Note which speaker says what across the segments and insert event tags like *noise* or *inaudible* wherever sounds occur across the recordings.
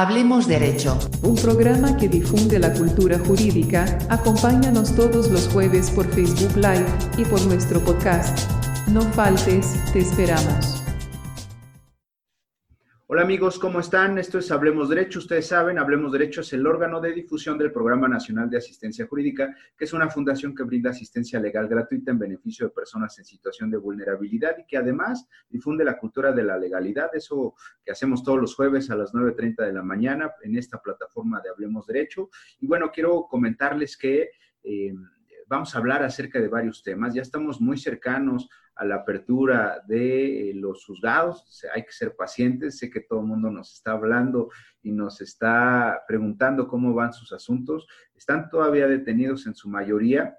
Speaker 1: Hablemos Derecho.
Speaker 2: Un programa que difunde la cultura jurídica. Acompáñanos todos los jueves por Facebook Live y por nuestro podcast. No faltes, te esperamos.
Speaker 3: Hola amigos, ¿cómo están? Esto es Hablemos Derecho. Ustedes saben, Hablemos Derecho es el órgano de difusión del Programa Nacional de Asistencia Jurídica, que es una fundación que brinda asistencia legal gratuita en beneficio de personas en situación de vulnerabilidad y que además difunde la cultura de la legalidad, eso que hacemos todos los jueves a las 9.30 de la mañana en esta plataforma de Hablemos Derecho. Y bueno, quiero comentarles que... Eh, vamos a hablar acerca de varios temas. Ya estamos muy cercanos a la apertura de eh, los juzgados. hay que ser pacientes. Sé que todo el mundo nos está hablando y nos está preguntando cómo van sus asuntos. Están todavía detenidos en su mayoría.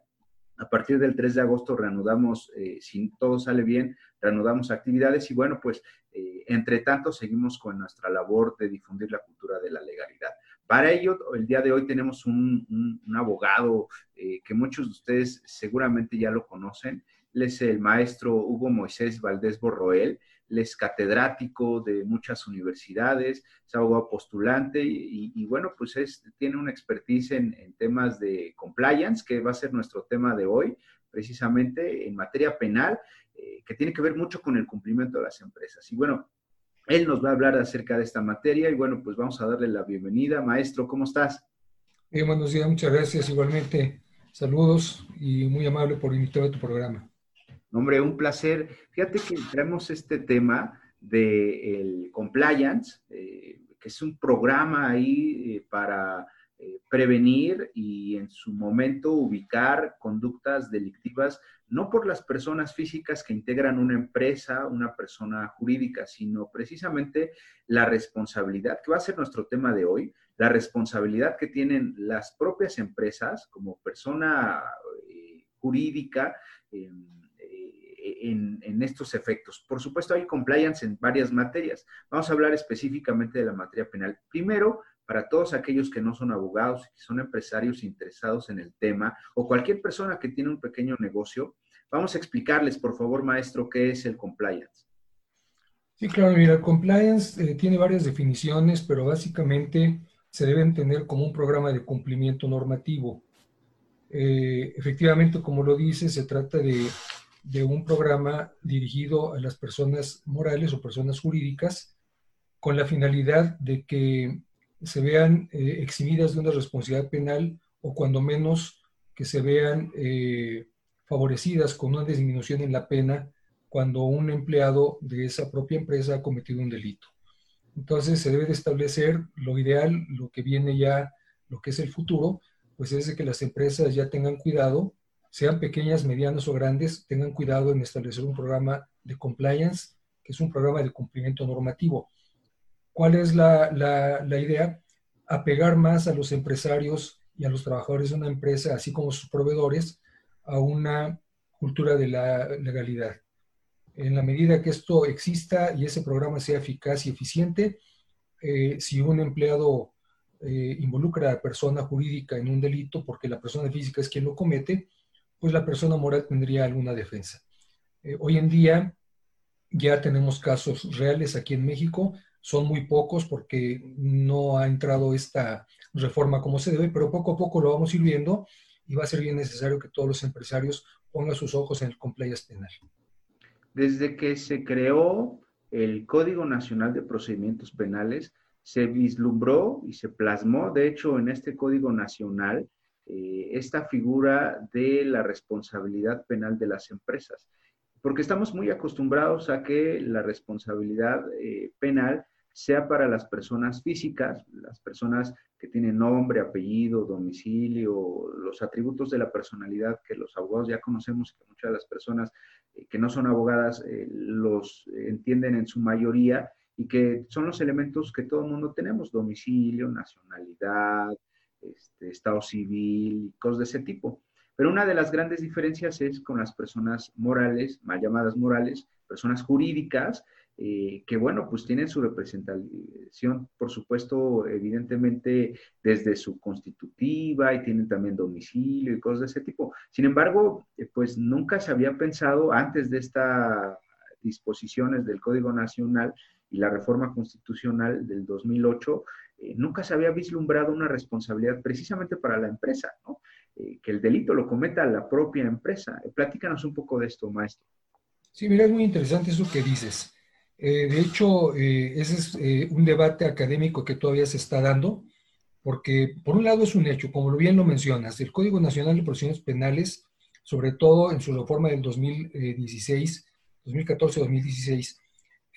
Speaker 3: A partir del 3 de agosto reanudamos, eh, si todo sale bien, reanudamos actividades y bueno, pues eh, entre tanto seguimos con nuestra labor de difundir la cultura de la legalidad. Para ello, el día de hoy tenemos un, abogado eh, que muchos de ustedes seguramente ya lo conocen. Él es el maestro Hugo Moisés Valdés Borroel. Él es catedrático de muchas universidades, es abogado postulante y, bueno, pues es, tiene una expertise en, temas de compliance, que va a ser nuestro tema de hoy, precisamente en materia penal, eh, que tiene que ver mucho con el cumplimiento de las empresas. Y bueno, él nos va a hablar acerca de esta materia y bueno, pues vamos a darle la bienvenida. Maestro, ¿cómo estás?
Speaker 4: Bien, buenos días, muchas gracias. Igualmente, saludos y muy amable por invitarme a tu programa.
Speaker 3: Hombre, un placer. Fíjate que traemos este tema del compliance, eh, que es un programa ahí eh, para eh, prevenir y en su momento ubicar conductas delictivas, no por las personas físicas que integran una empresa, una persona jurídica, sino precisamente la responsabilidad, que va a ser nuestro tema de hoy, la responsabilidad que tienen las propias empresas como persona eh, jurídica. En, estos efectos. Por supuesto, hay compliance en varias materias. Vamos a hablar específicamente de la materia penal. Primero, para todos aquellos que no son abogados, que son empresarios interesados en el tema, o cualquier persona que tiene un pequeño negocio, vamos a explicarles, por favor, maestro, qué es el compliance.
Speaker 4: Sí, claro, mira, el compliance eh, tiene varias definiciones, pero básicamente se debe entender como un programa de cumplimiento normativo. Eh, efectivamente, como lo dice, se trata de, de un programa dirigido a las personas morales o personas jurídicas con la finalidad de que se vean eh, eximidas de una responsabilidad penal o cuando menos que se vean eh, favorecidas con una disminución en la pena cuando un empleado de esa propia empresa ha cometido un delito. Entonces se debe de establecer lo ideal, lo que viene ya, lo que es el futuro, pues es de que las empresas ya tengan cuidado, sean pequeñas, medianas o grandes, tengan cuidado en establecer un programa de compliance, que es un programa de cumplimiento normativo ¿Cuál es la, idea? Apegar más a los empresarios y a los trabajadores de una empresa, así como sus proveedores, a una cultura de la legalidad. En la medida que esto exista y ese programa sea eficaz y eficiente, eh, si un empleado eh, involucra a persona jurídica en un delito porque la persona física es quien lo comete, pues la persona moral tendría alguna defensa. Eh, hoy en día ya tenemos casos reales aquí en México son muy pocos porque no ha entrado esta reforma como se debe, pero poco a poco lo vamos a ir viendo y va a ser bien necesario que todos los empresarios pongan sus ojos en el compliance penal.
Speaker 3: Desde que se creó el Código Nacional de Procedimientos Penales, se vislumbró y se plasmó, de hecho, en este Código Nacional, eh, esta figura de la responsabilidad penal de las empresas. Porque estamos muy acostumbrados a que la responsabilidad eh, penal sea para las personas físicas, las personas que tienen nombre, apellido, domicilio, los atributos de la personalidad que los abogados ya conocemos, que muchas de las personas eh, que no son abogadas los entienden en su mayoría y que son los elementos que todo el mundo tenemos, domicilio, nacionalidad, este, estado civil, cosas de ese tipo. Pero una de las grandes diferencias es con las personas morales, mal llamadas morales, personas jurídicas, eh, que bueno, pues tienen su representación, por supuesto, evidentemente desde su constitutiva y tienen también domicilio y cosas de ese tipo. Sin embargo, eh, pues nunca se había pensado antes de estas disposiciones del Código Nacional y la reforma constitucional del 2008, eh, nunca se había vislumbrado una responsabilidad precisamente para la empresa, ¿no? Eh, que el delito lo cometa la propia empresa. platícanos un poco de esto, maestro.
Speaker 4: Sí, mira, es muy interesante eso que dices. de hecho, ese es un debate académico que todavía se está dando, porque por un lado es un hecho, como bien lo mencionas, el Código Nacional de Procedimientos Penales, sobre todo en su reforma del 2016, 2014-2016,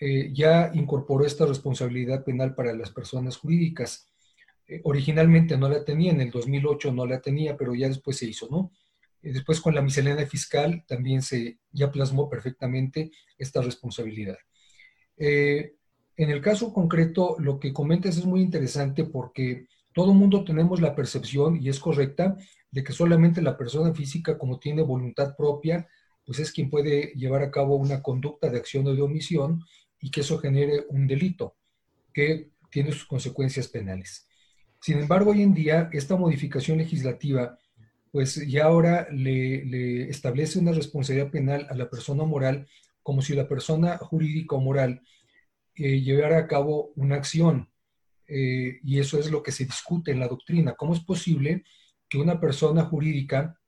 Speaker 4: eh, ya incorporó esta responsabilidad penal para las personas jurídicas. Eh, originalmente no la tenía, en el 2008 no la tenía, pero ya después se hizo, ¿no? Eh, después con la miscelánea fiscal también se ya plasmó perfectamente esta responsabilidad. en el caso concreto, lo que comentas es muy interesante porque todo mundo tenemos la percepción, y es correcta, de que solamente la persona física, como tiene voluntad propia, pues es quien puede llevar a cabo una conducta de acción o de omisión y que eso genere un delito que tiene sus consecuencias penales. Sin embargo, hoy en día, esta modificación legislativa, pues ya ahora le, establece una responsabilidad penal a la persona moral como si la persona jurídica o moral eh, llevara a cabo una acción. Eh, y eso es lo que se discute en la doctrina. ¿Cómo es posible que una persona jurídica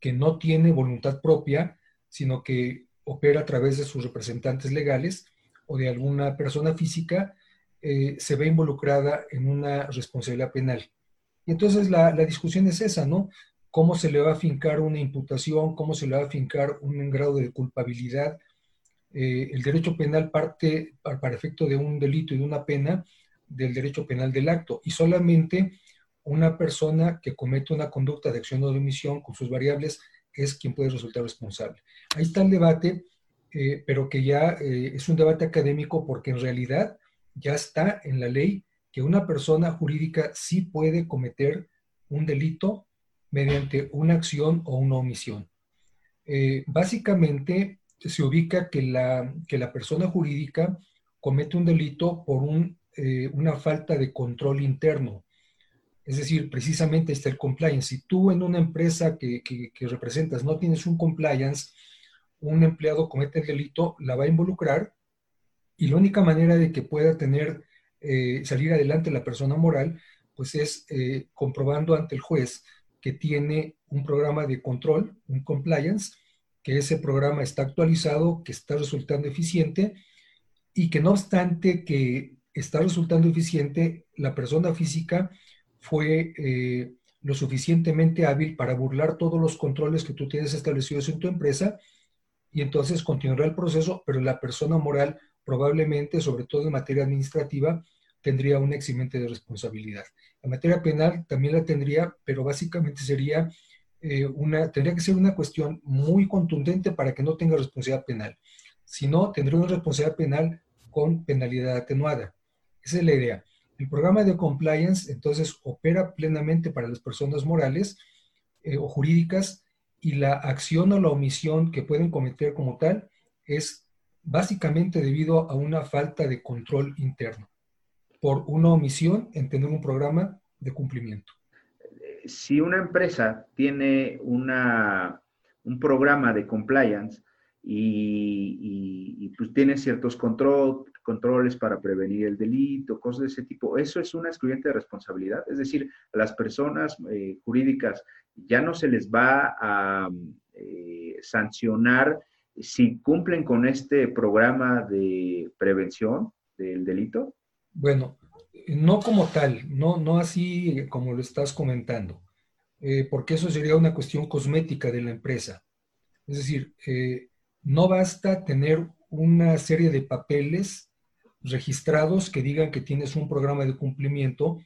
Speaker 4: que no tiene voluntad propia, sino que opera a través de sus representantes legales, o de alguna persona física eh, se ve involucrada en una responsabilidad penal. Y entonces la, discusión es esa, ¿no? ¿Cómo se le va a fincar una imputación? ¿Cómo se le va a fincar un grado de culpabilidad? Eh, el derecho penal parte, para efecto de un delito y de una pena, del derecho penal del acto. Y solamente una persona que comete una conducta de acción o de omisión con sus variables es quien puede resultar responsable. Ahí está el debate eh, pero que ya eh, es un debate académico porque en realidad ya está en la ley que una persona jurídica sí puede cometer un delito mediante una acción o una omisión. Eh, básicamente se ubica que la, que la persona jurídica comete un delito por un, una falta de control interno. Es decir, precisamente está el compliance. Si tú en una empresa que, que, que representas no tienes un compliance, un empleado comete el delito, la va a involucrar y la única manera de que pueda tener, eh, salir adelante la persona moral, pues es eh, comprobando ante el juez que tiene un programa de control, un compliance, que ese programa está actualizado, que está resultando eficiente y que no obstante que está resultando eficiente, la persona física fue eh, lo suficientemente hábil para burlar todos los controles que tú tienes establecidos en tu empresa y entonces continuará el proceso, pero la persona moral probablemente, sobre todo en materia administrativa, tendría un eximente de responsabilidad. En materia penal también la tendría, pero básicamente sería eh, una, tendría que ser una cuestión muy contundente para que no tenga responsabilidad penal. Si no, tendría una responsabilidad penal con penalidad atenuada. Esa es la idea. El programa de compliance entonces opera plenamente para las personas morales eh, o jurídicas y la acción o la omisión que pueden cometer como tal es básicamente debido a una falta de control interno, por una omisión en tener un programa de cumplimiento.
Speaker 3: Si una empresa tiene una, un programa de compliance y, pues tiene ciertos control, controles para prevenir el delito, cosas de ese tipo, eso es una excluyente de responsabilidad. Es decir, las personas eh, jurídicas ya no se les va a eh, sancionar si cumplen con este programa de prevención del delito?
Speaker 4: Bueno, no como tal, no, no así como lo estás comentando, eh, porque eso sería una cuestión cosmética de la empresa. Es decir, no basta tener una serie de papeles registrados que digan que tienes un programa de cumplimiento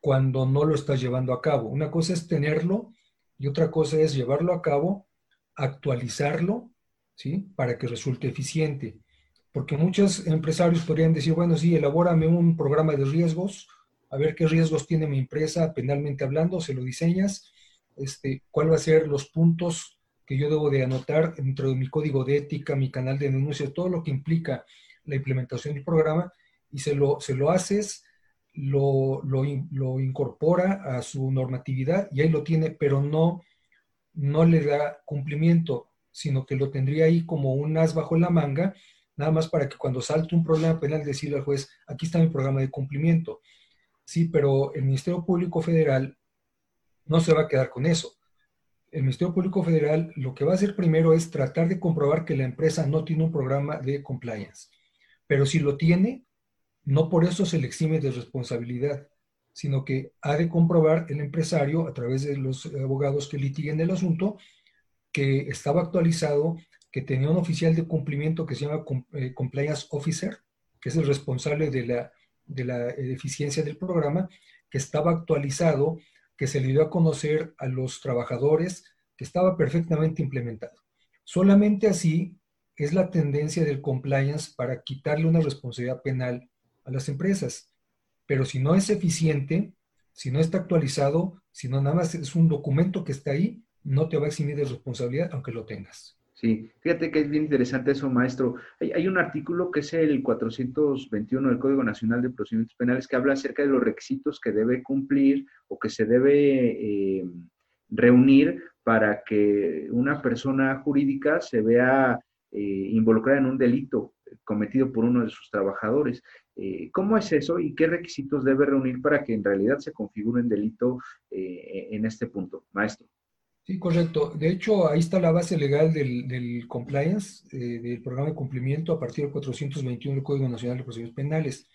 Speaker 4: cuando no lo estás llevando a cabo. Una cosa es tenerlo y otra cosa es llevarlo a cabo, actualizarlo, ¿sí? Para que resulte eficiente. Porque muchos empresarios podrían decir, bueno, sí, elabórame un programa de riesgos, a ver qué riesgos tiene mi empresa penalmente hablando, se lo diseñas, este, cuál va a ser los puntos que yo debo de anotar dentro de mi código de ética, mi canal de denuncia, todo lo que implica la implementación del programa, y se lo, se lo haces lo, lo, incorpora a su normatividad y ahí lo tiene, pero no, no le da cumplimiento, sino que lo tendría ahí como un as bajo la manga, nada más para que cuando salte un problema penal decirle al juez, aquí está mi programa de cumplimiento. Sí, pero el Ministerio Público Federal no se va a quedar con eso. El Ministerio Público Federal lo que va a hacer primero es tratar de comprobar que la empresa no tiene un programa de compliance. Pero si lo tiene, no por eso se le exime de responsabilidad, sino que ha de comprobar el empresario, a través de los abogados que litiguen el asunto, que estaba actualizado, que tenía un oficial de cumplimiento que se llama eh, Compliance Officer, que es el responsable de la, de la eficiencia del programa, que estaba actualizado, que se le dio a conocer a los trabajadores, que estaba perfectamente implementado. Solamente así es la tendencia del compliance para quitarle una responsabilidad penal a las empresas. Pero si no es eficiente, si no está actualizado, si no nada más es un documento que está ahí, no te va a eximir de responsabilidad aunque lo tengas.
Speaker 3: Sí, fíjate que es bien interesante eso, maestro. Hay, un artículo que es el 421 del Código Nacional de Procedimientos Penales que habla acerca de los requisitos que debe cumplir o que se debe eh, reunir para que una persona jurídica se vea eh, involucrada en un delito cometido por uno de sus trabajadores. Eh, ¿Cómo es eso y qué requisitos debe reunir para que en realidad se configure un delito en este punto, maestro?
Speaker 4: Sí, correcto. De hecho, ahí está la base legal del, compliance, eh, del programa de cumplimiento a partir del 421 del Código Nacional de Procedimientos Penales.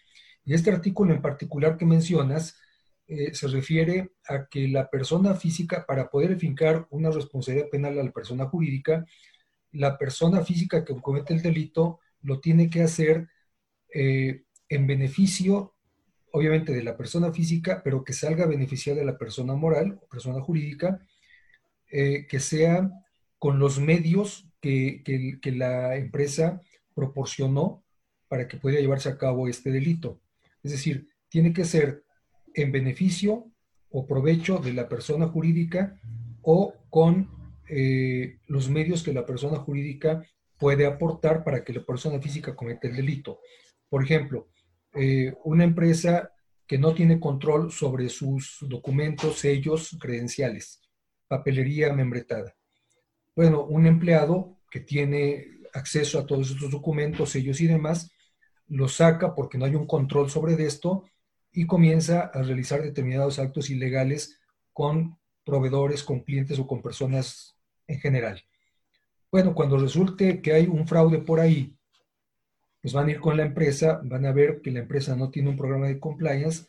Speaker 4: Y este artículo en particular que mencionas eh, se refiere a que la persona física, para poder fincar una responsabilidad penal a la persona jurídica, la persona física que comete el delito lo tiene que hacer eh, en beneficio, obviamente, de la persona física, pero que salga beneficiada de la persona moral o persona jurídica, eh, que sea con los medios que, que, la empresa proporcionó para que pueda llevarse a cabo este delito. Es decir, tiene que ser en beneficio o provecho de la persona jurídica o con eh, los medios que la persona jurídica puede aportar para que la persona física cometa el delito. Por ejemplo, eh, una empresa que no tiene control sobre sus documentos, sellos, credenciales papelería membretada. Bueno, un empleado que tiene acceso a todos estos documentos, sellos y demás, lo saca porque no hay un control sobre esto y comienza a realizar determinados actos ilegales con proveedores, con clientes o con personas en general. Bueno, cuando resulte que hay un fraude por ahí, pues van a ir con la empresa, van a ver que la empresa no tiene un programa de compliance,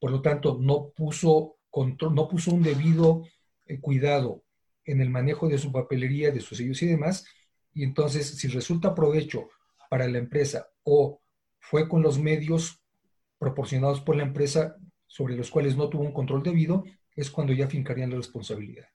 Speaker 4: por lo tanto no puso control, no puso un debido eh, cuidado en el manejo de su papelería, de sus sellos y demás, y entonces si resulta provecho para la empresa o fue con los medios proporcionados por la empresa sobre los cuales no tuvo un control debido, es cuando ya fincarían la responsabilidad.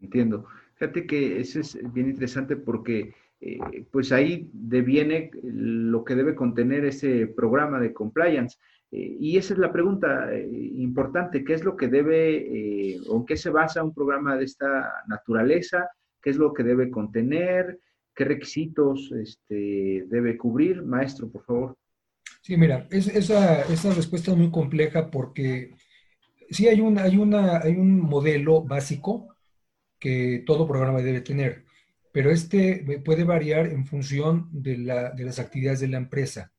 Speaker 3: Entiendo. Fíjate que eso es bien interesante porque eh, pues ahí deviene lo que debe contener ese programa de compliance. Eh, y esa es la pregunta eh, importante, ¿qué es lo que debe o en qué se basa un programa de esta naturaleza? ¿Qué es lo que debe contener? ¿Qué requisitos este, debe cubrir? Maestro, por favor.
Speaker 4: Sí, mira, esa, esa, respuesta es muy compleja porque sí hay, un, hay, una, hay un modelo básico que todo programa debe tener, pero este puede variar en función de, la, de las actividades de la empresa.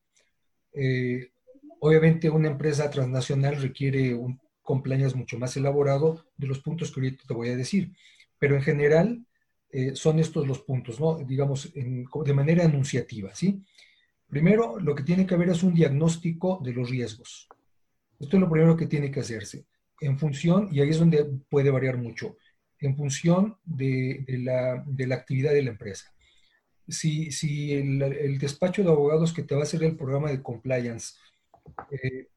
Speaker 4: Eh, Obviamente una empresa transnacional requiere un compliance mucho más elaborado de los puntos que ahorita te voy a decir, pero en general eh, son estos los puntos, ¿no? Digamos, de manera enunciativa, ¿sí? Primero, lo que tiene que haber es un diagnóstico de los riesgos. Esto es lo primero que tiene que hacerse. En función, y ahí es donde puede variar mucho, en función de, la, actividad de la empresa. Si, si el, el, despacho de abogados que te va a hacer el programa de compliance eh,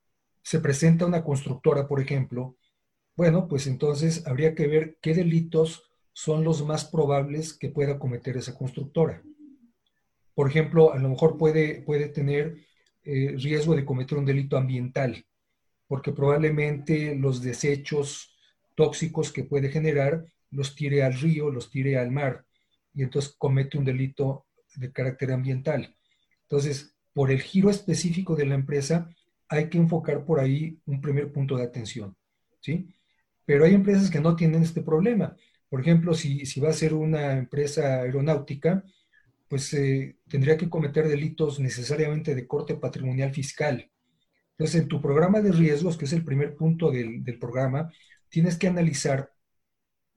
Speaker 4: se presenta una constructora, por ejemplo, bueno, pues entonces habría que ver qué delitos son los más probables que pueda cometer esa constructora. Por ejemplo, a lo mejor puede, puede tener eh, riesgo de cometer un delito ambiental, porque probablemente los desechos tóxicos que puede generar los tire al río, los tire al mar, y entonces comete un delito de carácter ambiental. Entonces, por el giro específico de la empresa, hay que enfocar por ahí un primer punto de atención, ¿sí? Pero hay empresas que no tienen este problema. Por ejemplo, si, va a ser una empresa aeronáutica, pues eh, tendría que cometer delitos necesariamente de corte patrimonial fiscal. Entonces, en tu programa de riesgos, que es el primer punto del, del programa, tienes que analizar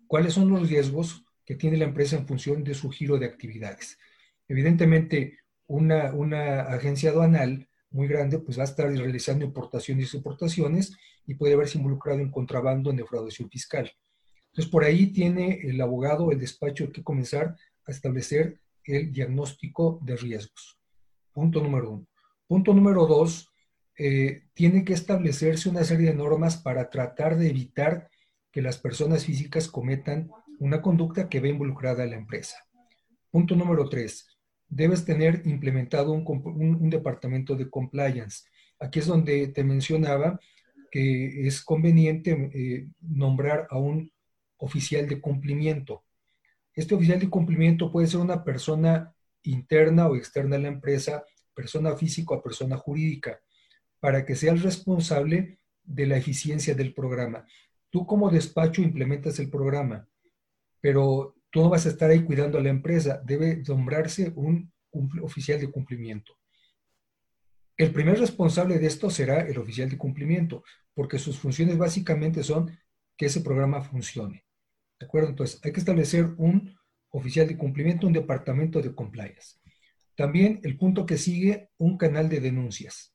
Speaker 4: cuáles son los riesgos que tiene la empresa en función de su giro de actividades. Evidentemente, una, una agencia aduanal muy grande pues va a estar realizando importaciones y exportaciones y puede haberse involucrado en contrabando, en defraudación fiscal. Entonces, por ahí tiene el abogado, el despacho, que comenzar a establecer el diagnóstico de riesgos. Punto número uno. Punto número dos, eh, tiene que establecerse una serie de normas para tratar de evitar que las personas físicas cometan una conducta que ve involucrada a la empresa. Punto número tres, debes tener implementado un, departamento de compliance. Aquí es donde te mencionaba que es conveniente eh, nombrar a un oficial de cumplimiento. Este oficial de cumplimiento puede ser una persona interna o externa a la empresa, persona física o persona jurídica, para que sea el responsable de la eficiencia del programa. Tú como despacho implementas el programa, pero tú no vas a estar ahí cuidando a la empresa, debe nombrarse un, oficial de cumplimiento. El primer responsable de esto será el oficial de cumplimiento, porque sus funciones básicamente son que ese programa funcione. ¿De acuerdo? Entonces, hay que establecer un oficial de cumplimiento, un departamento de compliance. También el punto que sigue, un canal de denuncias.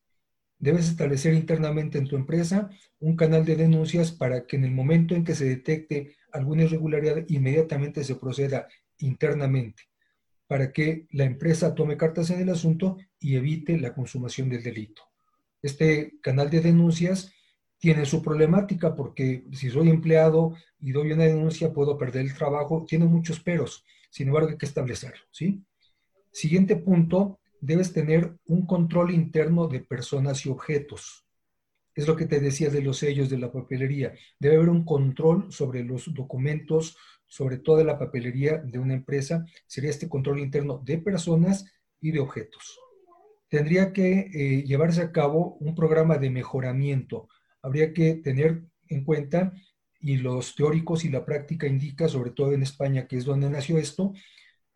Speaker 4: Debes establecer internamente en tu empresa un canal de denuncias para que en el momento en que se detecte alguna irregularidad, inmediatamente se proceda internamente para que la empresa tome cartas en el asunto y evite la consumación del delito. Este canal de denuncias tiene su problemática porque si soy empleado y doy una denuncia puedo perder el trabajo, tiene muchos peros, sin embargo hay que establecerlo, ¿sí? Siguiente punto, debes tener un control interno de personas y objetos. Es lo que te decía de los sellos de la papelería. Debe haber un control sobre los documentos, sobre toda la papelería de una empresa. Sería este control interno de personas y de objetos. Tendría que eh, llevarse a cabo un programa de mejoramiento. Habría que tener en cuenta, y los teóricos y la práctica indica, sobre todo en España, que es donde nació esto,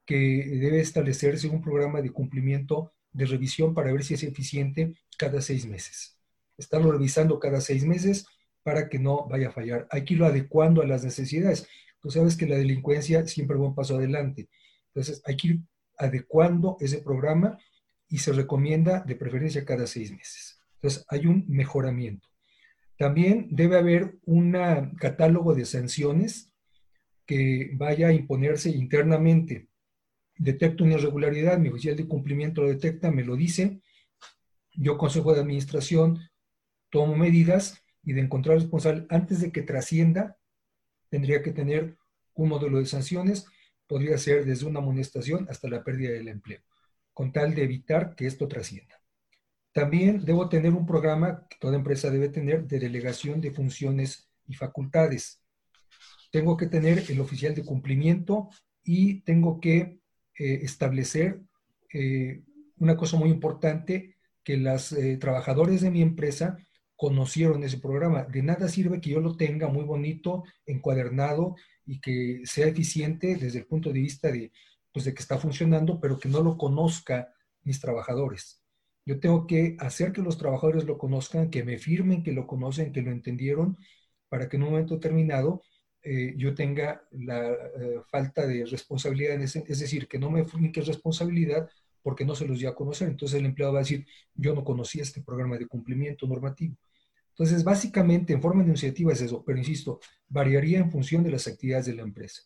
Speaker 4: que debe establecerse un programa de cumplimiento de revisión para ver si es eficiente cada seis meses. Estarlo revisando cada seis meses para que no vaya a fallar. Hay que irlo adecuando a las necesidades. Tú sabes que la delincuencia siempre va un paso adelante. Entonces, hay que ir adecuando ese programa y se recomienda de preferencia cada seis meses. Entonces, hay un mejoramiento. También debe haber un catálogo de sanciones que vaya a imponerse internamente detecto una irregularidad, mi oficial de cumplimiento lo detecta, me lo dice, yo consejo de administración tomo medidas y de encontrar responsable antes de que trascienda, tendría que tener un modelo de sanciones, podría ser desde una amonestación hasta la pérdida del empleo, con tal de evitar que esto trascienda. También debo tener un programa que toda empresa debe tener de delegación de funciones y facultades. Tengo que tener el oficial de cumplimiento y tengo que eh, establecer eh, una cosa muy importante, que los eh, trabajadores de mi empresa conocieron ese programa. De nada sirve que yo lo tenga muy bonito, encuadernado y que sea eficiente desde el punto de vista de, pues, de que está funcionando, pero que no lo conozca mis trabajadores. Yo tengo que hacer que los trabajadores lo conozcan, que me firmen que lo conocen, que lo entendieron, para que en un momento determinado eh, yo tenga la eh, falta de responsabilidad, es decir, que no me que responsabilidad porque no se los dio a conocer. Entonces el empleado va a decir, yo no conocía este programa de cumplimiento normativo. Entonces, básicamente, en forma de iniciativa es eso, pero insisto, variaría en función de las actividades de la empresa.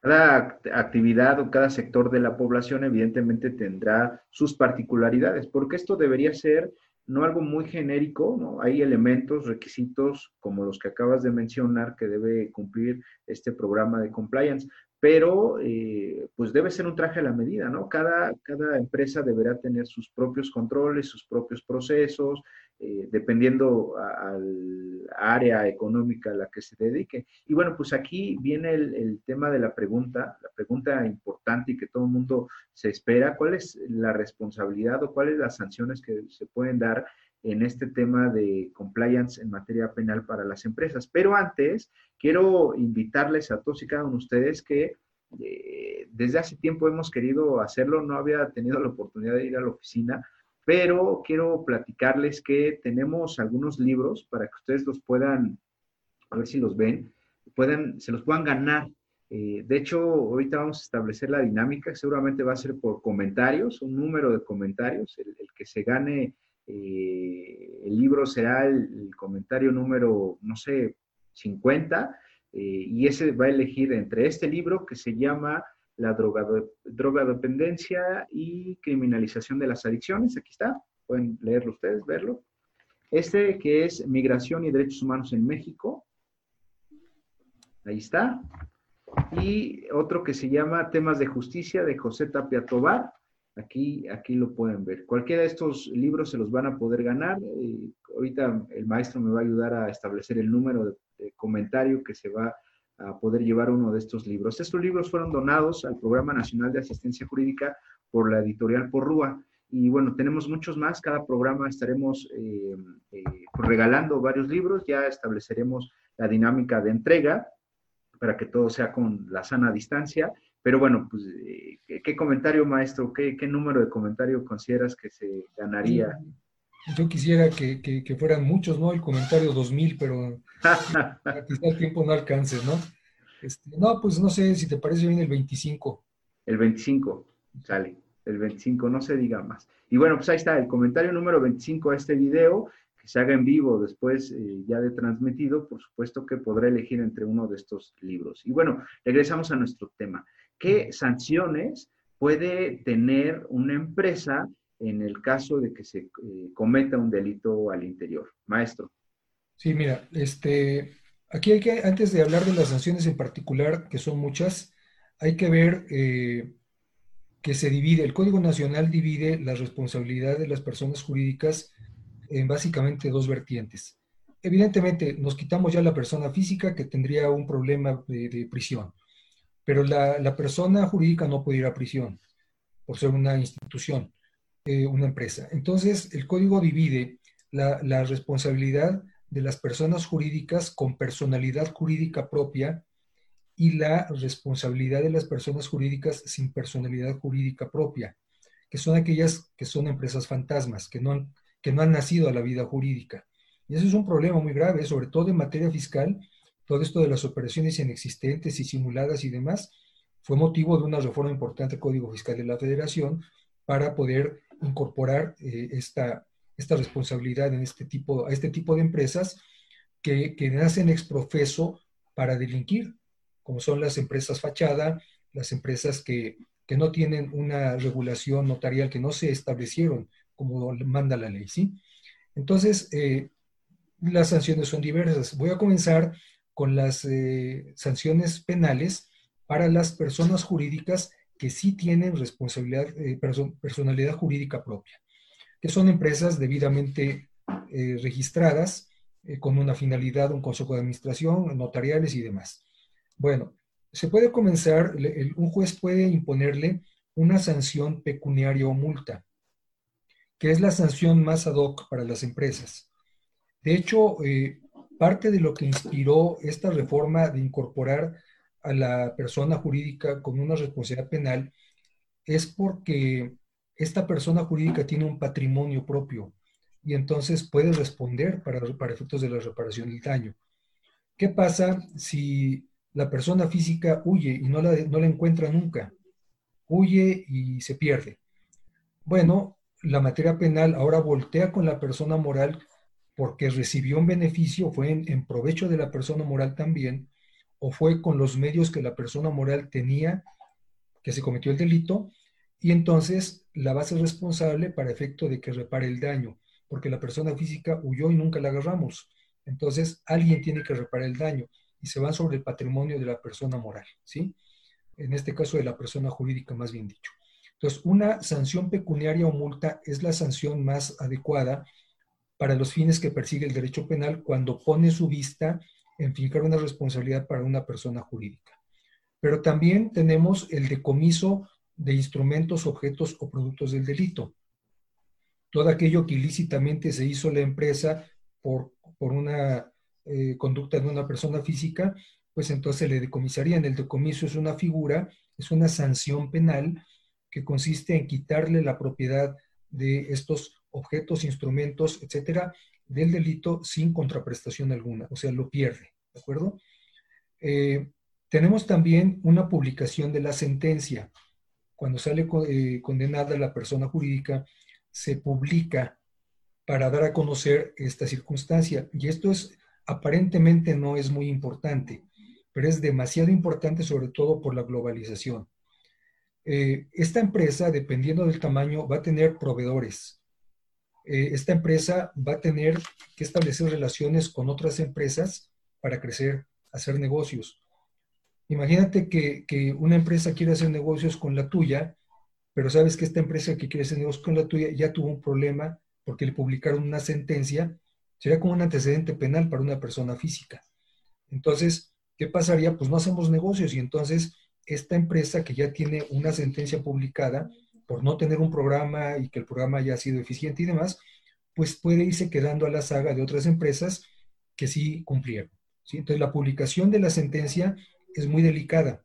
Speaker 3: Cada actividad o cada sector de la población evidentemente tendrá sus particularidades, porque esto debería ser no algo muy genérico, ¿no? Hay elementos, requisitos como los que acabas de mencionar que debe cumplir este programa de compliance, pero eh, pues debe ser un traje a la medida, ¿no? Cada, cada empresa deberá tener sus propios controles, sus propios procesos, eh, dependiendo al área económica a la que se dedique. Y bueno, pues aquí viene el, el, tema de la pregunta, la pregunta importante y que todo el mundo se espera, ¿cuál es la responsabilidad o cuáles las sanciones que se pueden dar en este tema de compliance en materia penal para las empresas? Pero antes, quiero invitarles a todos y cada uno de ustedes que eh, desde hace tiempo hemos querido hacerlo, no había tenido la oportunidad de ir a la oficina, pero quiero platicarles que tenemos algunos libros para que ustedes los puedan, a ver si los ven, puedan, se los puedan ganar. Eh, de hecho, ahorita vamos a establecer la dinámica, seguramente va a ser por comentarios, un número de comentarios, el, que se gane eh, el libro será el, comentario número, no sé, 50, eh, y ese va a elegir entre este libro que se llama La drogadependencia y criminalización de las adicciones, aquí está, pueden leerlo ustedes, verlo. Este que es Migración y Derechos Humanos en México, ahí está. Y otro que se llama Temas de Justicia de José Tapia Tobar, Aquí, aquí lo pueden ver. Cualquiera de estos libros se los van a poder ganar. Eh, ahorita el maestro me va a ayudar a establecer el número de, comentario que se va a poder llevar uno de estos libros. Estos libros fueron donados al Programa Nacional de Asistencia Jurídica por la editorial Porrúa. Y bueno, tenemos muchos más. Cada programa estaremos eh, eh, regalando varios libros. Ya estableceremos la dinámica de entrega para que todo sea con la sana distancia pero bueno, pues, eh, ¿qué, comentario, maestro? ¿Qué, número de comentario consideras que se ganaría?
Speaker 4: Yo quisiera que, fueran muchos, ¿no? El comentario 2000, pero *laughs* quizá el tiempo no alcance, ¿no? Este, no, pues no sé si te parece bien el 25.
Speaker 3: El 25, sale. El 25, no se diga más. Y bueno, pues ahí está, el comentario número 25 a este video que se haga en vivo después eh, ya de transmitido, por supuesto que podrá elegir entre uno de estos libros. Y bueno, regresamos a nuestro tema. ¿Qué sanciones puede tener una empresa en el caso de que se eh, cometa un delito al interior? Maestro.
Speaker 4: Sí, mira, este, aquí hay que, antes de hablar de las sanciones en particular, que son muchas, hay que ver eh, que se divide, el Código Nacional divide la responsabilidad de las personas jurídicas en básicamente dos vertientes. Evidentemente, nos quitamos ya la persona física que tendría un problema de prisión pero la, persona jurídica no puede ir a prisión por ser una institución, eh, una empresa. Entonces, el código divide la, responsabilidad de las personas jurídicas con personalidad jurídica propia y la responsabilidad de las personas jurídicas sin personalidad jurídica propia, que son aquellas que son empresas fantasmas, que no han, que no han nacido a la vida jurídica. Y eso es un problema muy grave, sobre todo en materia fiscal, todo esto de las operaciones inexistentes y simuladas y demás, fue motivo de una reforma importante al Código Fiscal de la Federación para poder incorporar eh, esta, esta responsabilidad en este tipo, a este tipo de empresas que, que nacen exprofeso para delinquir, como son las empresas fachada, las empresas que, que no tienen una regulación notarial, que no se establecieron como manda la ley, ¿sí? Entonces, eh, las sanciones son diversas. Voy a comenzar con las eh, sanciones penales para las personas jurídicas que sí tienen responsabilidad, eh, personalidad jurídica propia, que son empresas debidamente eh, registradas con una finalidad, un consejo de administración, notariales y demás. Bueno, se puede comenzar, un juez puede imponerle una sanción pecuniaria o multa, que es la sanción más ad hoc para las empresas. De hecho, parte de lo que inspiró esta reforma de incorporar a la persona jurídica con una responsabilidad penal es porque esta persona jurídica tiene un patrimonio propio y entonces puede responder para, para efectos de la reparación del daño. ¿Qué pasa si la persona física huye y no la, no la encuentra nunca? Huye y se pierde. Bueno, la materia penal ahora voltea con la persona moral porque recibió un beneficio, fue en, provecho de la persona moral también, o fue con los medios que la persona moral tenía que se cometió el delito, y entonces la base responsable para efecto de que repare el daño, porque la persona física huyó y nunca la agarramos. Entonces alguien tiene que reparar el daño y se va sobre el patrimonio de la persona moral, ¿sí? En este caso de la persona jurídica, más bien dicho. Entonces, una sanción pecuniaria o multa es la sanción más adecuada para los fines que persigue el derecho penal cuando pone su vista en fijar una responsabilidad para una persona jurídica. Pero también tenemos el decomiso de instrumentos, objetos o productos del delito. Todo aquello que ilícitamente se hizo la empresa por, por una eh, conducta de una persona física, pues entonces le decomisarían. El decomiso es una figura, es una sanción penal que consiste en quitarle la propiedad de estos objetos, instrumentos, etcétera, del delito sin contraprestación alguna, o sea, lo pierde, ¿de acuerdo? Eh, tenemos también una publicación de la sentencia. Cuando sale eh, condenada la persona jurídica, se publica para dar a conocer esta circunstancia. Y esto es, aparentemente no es muy importante, pero es demasiado importante sobre todo por la globalización. Eh, esta empresa, dependiendo del tamaño, va a tener proveedores. Esta empresa va a tener que establecer relaciones con otras empresas para crecer, hacer negocios. Imagínate que, que, una empresa quiere hacer negocios con la tuya, pero sabes que esta empresa que quiere hacer negocios con la tuya ya tuvo un problema porque le publicaron una sentencia, sería como un antecedente penal para una persona física. Entonces, ¿qué pasaría? Pues no hacemos negocios y entonces esta empresa que ya tiene una sentencia publicada por no tener un programa y que el programa haya sido eficiente y demás, pues puede irse quedando a la saga de otras empresas que sí cumplieron. Entonces, la publicación de la sentencia es muy delicada.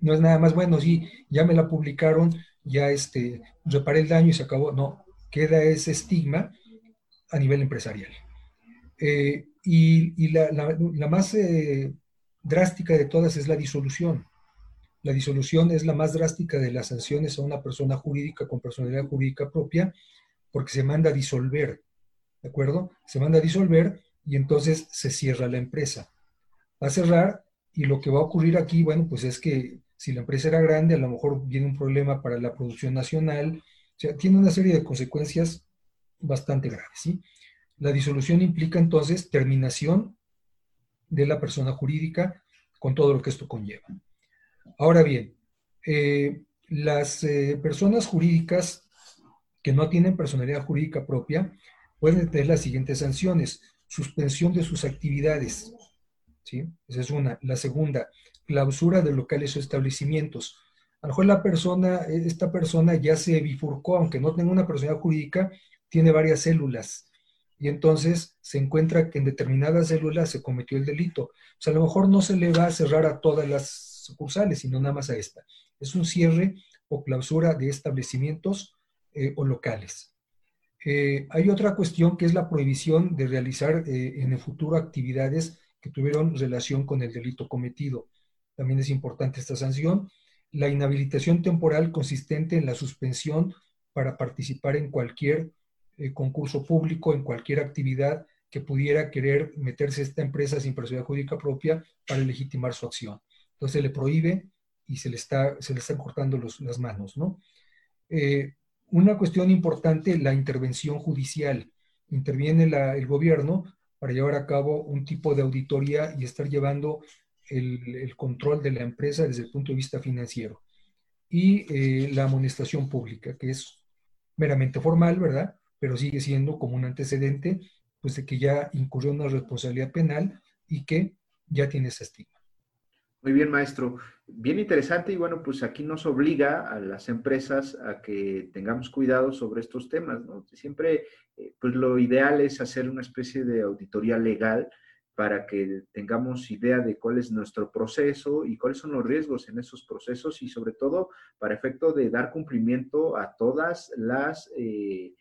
Speaker 4: No es nada más, bueno, sí, ya me la publicaron, ya este, reparé el daño y se acabó. No, queda ese estigma a nivel empresarial. Eh, y, la, más eh, drástica de todas es la disolución. La disolución es la más drástica de las sanciones a una persona jurídica con personalidad jurídica propia porque se manda a disolver, ¿de acuerdo? Se manda a disolver y entonces se cierra la empresa. Va a cerrar y lo que va a ocurrir aquí, bueno, pues es que si la empresa era grande, a lo mejor viene un problema para la producción nacional, o sea, tiene una serie de consecuencias bastante graves. ¿sí? La disolución implica entonces terminación de la persona jurídica con todo lo que esto conlleva. Ahora bien, eh, las eh, personas jurídicas que no tienen personalidad jurídica propia pueden tener las siguientes sanciones. Suspensión de sus actividades. ¿sí? Esa es una. La segunda, clausura de locales o establecimientos a lo mejor la persona, esta persona ya se bifurcó, aunque no tenga una personalidad jurídica, tiene varias células. Y entonces se encuentra que en determinadas células se cometió el delito. O sea, a lo mejor no se le va a cerrar a todas las sucursales, sino nada más a esta. Es un cierre o clausura de establecimientos eh, o locales. Eh, hay otra cuestión que es la prohibición de realizar eh, en el futuro actividades que tuvieron relación con el delito cometido. También es importante esta sanción la inhabilitación temporal consistente en la suspensión para participar en cualquier eh, concurso público, en cualquier actividad que pudiera querer meterse esta empresa sin personalidad jurídica propia para legitimar su acción. Entonces se le prohíbe y se le, está, se le están cortando las manos, ¿no? Eh, una cuestión importante, la intervención judicial. Interviene el gobierno para llevar a cabo un tipo de auditoría y estar llevando el, control de la empresa desde el punto de vista financiero. Y eh, la amonestación pública, que es meramente formal, ¿verdad? Pero sigue siendo como un antecedente, pues de que ya incurrió una responsabilidad penal y que ya tiene ese estigma.
Speaker 3: Muy bien, maestro. Bien interesante y bueno, pues aquí nos obliga a las empresas a que tengamos cuidado sobre estos temas. Siempre, eh, pues lo ideal es hacer una especie de auditoría legal para que tengamos idea de cuál es nuestro proceso y cuáles son los riesgos en esos procesos y sobre todo para efecto de dar cumplimiento a todas las eh,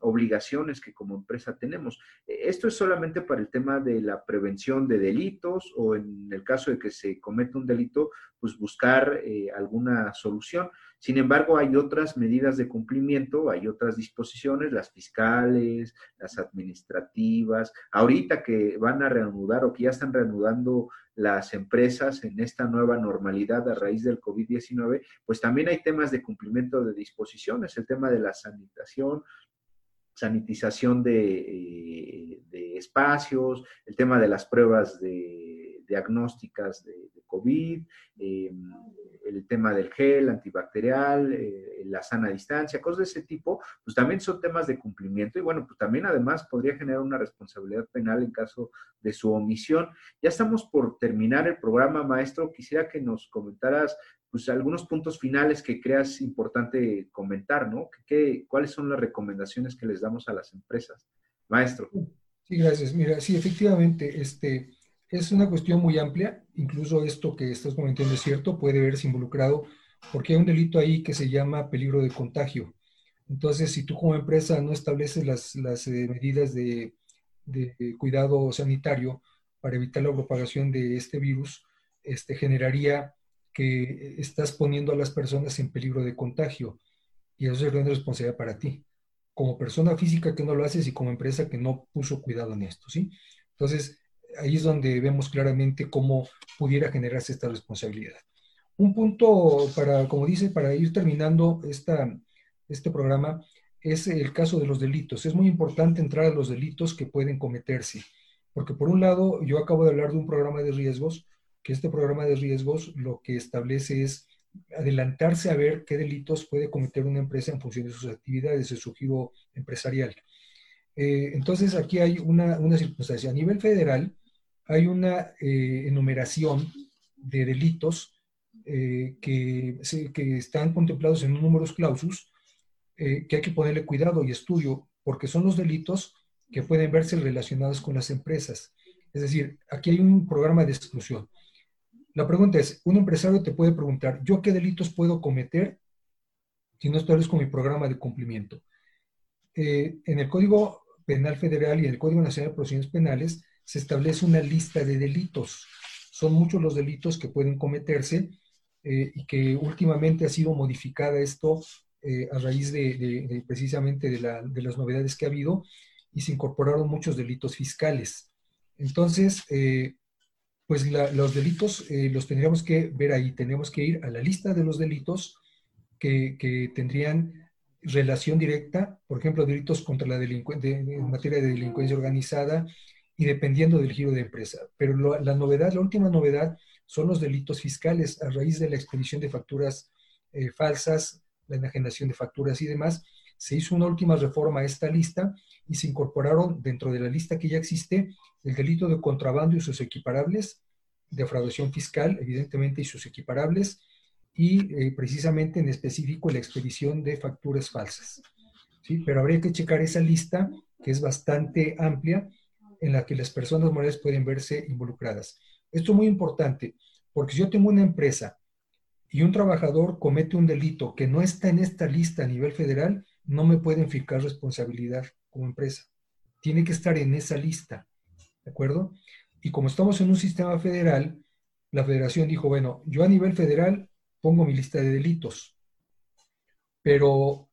Speaker 3: obligaciones que como empresa tenemos. E, esto es solamente para el tema de la prevención de delitos o en el caso de que se cometa un delito, pues buscar eh, alguna solución. Sin embargo, hay otras medidas de cumplimiento, hay otras disposiciones, las fiscales, las administrativas. Ahorita que van a reanudar o que ya están reanudando las empresas en esta nueva normalidad a raíz del COVID-19, pues también hay temas de cumplimiento de disposiciones, el tema de la sanitación, sanitización de, eh, espacios, el tema de las pruebas de, diagnósticas de, COVID, em, el tema del gel antibacterial, eh, la sana distancia, cosas de ese tipo, pues también son temas de cumplimiento y bueno, pues también además podría generar una responsabilidad penal en caso de su omisión. Ya estamos por terminar el programa, maestro. Quisiera que nos comentaras pues algunos puntos finales que creas importante comentar, ¿no? ¿Qué, cuáles son las recomendaciones que les damos a las empresas? Maestro.
Speaker 4: Sí, gracias. Mira, sí, efectivamente, este, es una cuestión muy amplia. Incluso esto que estás comentando es cierto, puede verse involucrado porque hay un delito ahí que se llama peligro de contagio. Entonces, si tú como empresa no estableces las, eh, medidas de, cuidado sanitario para evitar la propagación de este virus, este, generaría que estás poniendo a las personas en peligro de contagio. Y eso es una responsabilidad para ti, como persona física que no lo haces y como empresa que no puso cuidado en esto, ¿sí? Entonces, ahí es donde vemos claramente cómo pudiera generarse esta responsabilidad. Un punto para, como dice, para ir terminando esta, este programa es el caso de los delitos. Es muy importante entrar a los delitos que pueden cometerse, porque por un lado, yo acabo de hablar de un programa de riesgos, que este programa de riesgos lo que establece es adelantarse a ver qué delitos puede cometer una empresa en función de sus actividades, de su giro empresarial. Eh, entonces, aquí hay una, una, circunstancia. A nivel federal, hay una eh, enumeración de delitos eh, que, que, están contemplados en un números clausus que hay que ponerle cuidado y estudio, porque son los delitos que pueden verse relacionados con las empresas. Es decir, aquí hay un programa de exclusión. La pregunta es, un empresario te puede preguntar, ¿yo qué delitos puedo cometer si no establezco mi programa de cumplimiento? Eh, en el Código Penal Federal y en el Código Nacional de Procedimientos Penales se establece una lista de delitos. Son muchos los delitos que pueden cometerse eh, y que últimamente ha sido modificada esto eh, a raíz de, precisamente de, las novedades que ha habido y se incorporaron muchos delitos fiscales. Entonces, pues los delitos eh, los tendríamos que ver ahí, tenemos que ir a la lista de los delitos que, tendrían relación directa, por ejemplo, delitos contra la delincuencia, en materia de delincuencia organizada y dependiendo del giro de empresa. Pero la novedad, la última novedad son los delitos fiscales a raíz de la expedición de facturas eh, falsas, la enajenación de facturas y demás. Se hizo una última reforma a esta lista y se incorporaron dentro de la lista que ya existe el delito de contrabando y sus equiparables, defraudación fiscal, evidentemente, y sus equiparables, y eh, precisamente en específico la expedición de facturas falsas. ¿sí? Pero habría que checar esa lista, que es bastante amplia, en la que las personas morales pueden verse involucradas. Esto es muy importante, porque si yo tengo una empresa y un trabajador comete un delito que no está en esta lista a nivel federal, no me pueden fijar responsabilidad como empresa. Tiene que estar en esa lista. ¿de acuerdo? Y como estamos en un sistema federal, la federación dijo, bueno, yo a nivel federal pongo mi lista de delitos, pero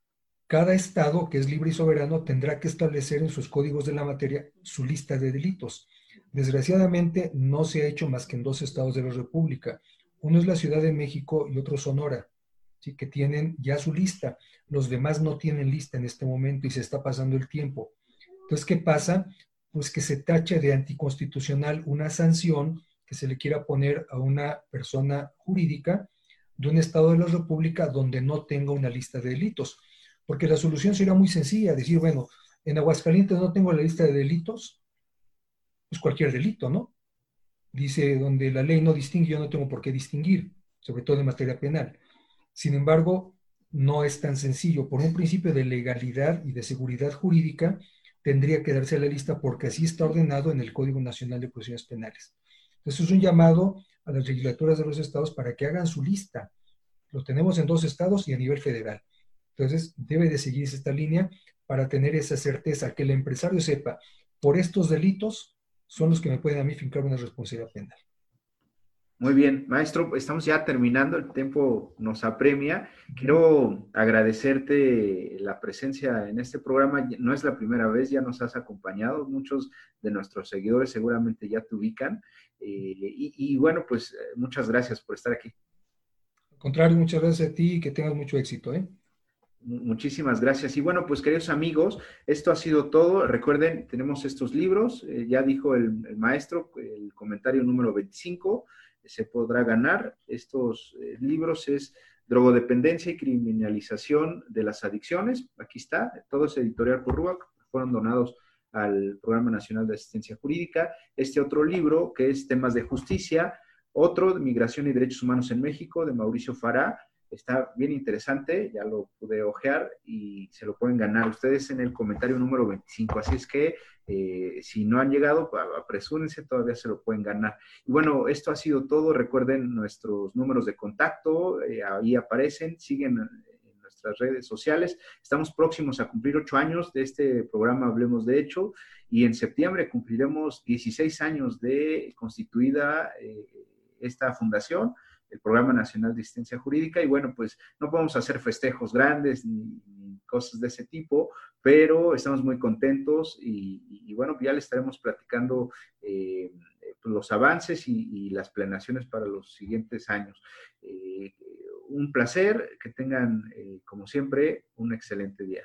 Speaker 4: cada estado que es libre y soberano tendrá que establecer en sus códigos de la materia su lista de delitos. Desgraciadamente no se ha hecho más que en dos estados de la República. Uno es la Ciudad de México y otro Sonora, ¿sí? que tienen ya su lista. Los demás no tienen lista en este momento y se está pasando el tiempo. Entonces, ¿qué pasa? pues que se tache de anticonstitucional una sanción que se le quiera poner a una persona jurídica de un Estado de la República donde no tenga una lista de delitos. Porque la solución sería muy sencilla, decir, bueno, en Aguascalientes no tengo la lista de delitos, pues cualquier delito, ¿no? Dice, donde la ley no distingue, yo no tengo por qué distinguir, sobre todo en materia penal. Sin embargo, no es tan sencillo. Por un principio de legalidad y de seguridad jurídica, tendría que darse la lista porque así está ordenado en el Código Nacional de Procedimientos Penales. Entonces es un llamado a las legislaturas de los estados para que hagan su lista. Lo tenemos en dos estados y a nivel federal. Entonces debe de seguirse esta línea para tener esa certeza que el empresario sepa, por estos delitos son los que me pueden a mí fincar una responsabilidad penal.
Speaker 3: Muy bien, maestro, estamos ya terminando, el tiempo nos apremia. Quiero agradecerte la presencia en este programa. No es la primera vez, ya nos has acompañado. Muchos de nuestros seguidores seguramente ya te ubican. Eh, y, bueno, pues eh, muchas gracias por estar aquí.
Speaker 4: Al contrario, muchas gracias a ti y que tengas mucho éxito. ¿eh?
Speaker 3: Muchísimas gracias. Y bueno, pues queridos amigos, esto ha sido todo. Recuerden, tenemos estos libros. ya dijo el, el maestro, el comentario número 25 se podrá ganar. Estos eh, libros es Drogodependencia y Criminalización de las Adicciones. Aquí está, todo es editorial por RUAC, fueron donados al Programa Nacional de Asistencia Jurídica. Este otro libro, que es Temas de Justicia, otro, Migración y Derechos Humanos en México, de Mauricio Fará, Está bien interesante, ya lo pude ojear y se lo pueden ganar ustedes en el comentario número 25. Así es que eh, si no han llegado, apresúrense, todavía se lo pueden ganar. Y bueno, esto ha sido todo. Recuerden nuestros números de contacto, eh, ahí aparecen, siguen en nuestras redes sociales. Estamos próximos a cumplir ocho años de este programa Hablemos de Hecho y en septiembre cumpliremos 16 años de constituida eh, esta fundación el Programa Nacional de Asistencia Jurídica y bueno, pues no podemos hacer festejos grandes ni, cosas de ese tipo, pero estamos muy contentos y, bueno, ya le estaremos platicando eh, los avances y, las planeaciones para los siguientes años. Eh, un placer, que tengan, eh, como siempre, un excelente día.